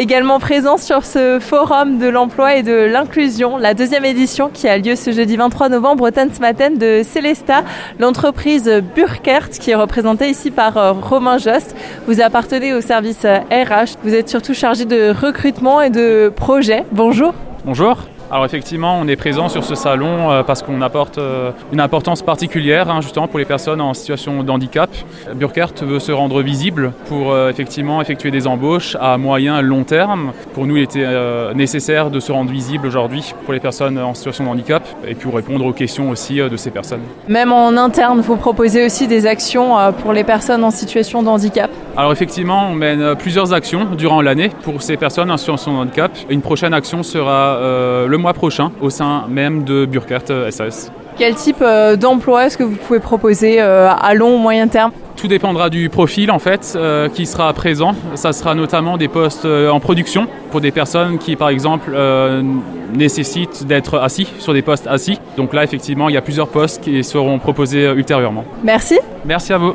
Également présent sur ce forum de l'emploi et de l'inclusion, la deuxième édition qui a lieu ce jeudi 23 novembre au Tanzmatten de Célesta, l'entreprise Burkert qui est représentée ici par euh, Romain Jost. Vous appartenez au service RH, vous êtes surtout chargé de recrutement et de projet. Bonjour. Bonjour. Alors effectivement, on est présent sur ce salon euh, parce qu'on apporte euh, une importance particulière hein, justement pour les personnes en situation de handicap. Burkert veut se rendre visible pour euh, effectivement effectuer des embauches à moyen et long terme. Pour nous, il était nécessaire de se rendre visible aujourd'hui pour les personnes en situation de handicap et pour répondre aux questions aussi de ces personnes. Même en interne, vous proposez aussi des actions pour les personnes en situation de handicap? Alors effectivement, on mène plusieurs actions durant l'année pour ces personnes en situation de handicap. Une prochaine action sera le mois prochain au sein même de Burkert SAS. Euh, Quel type euh, d'emploi est-ce que vous pouvez proposer euh, à long ou moyen terme? Tout dépendra du profil en fait qui sera présent. Ça sera notamment des postes en production pour des personnes qui par exemple nécessitent d'être assis sur des postes assis. Donc là effectivement il y a plusieurs postes qui seront proposés ultérieurement. Merci. Merci à vous.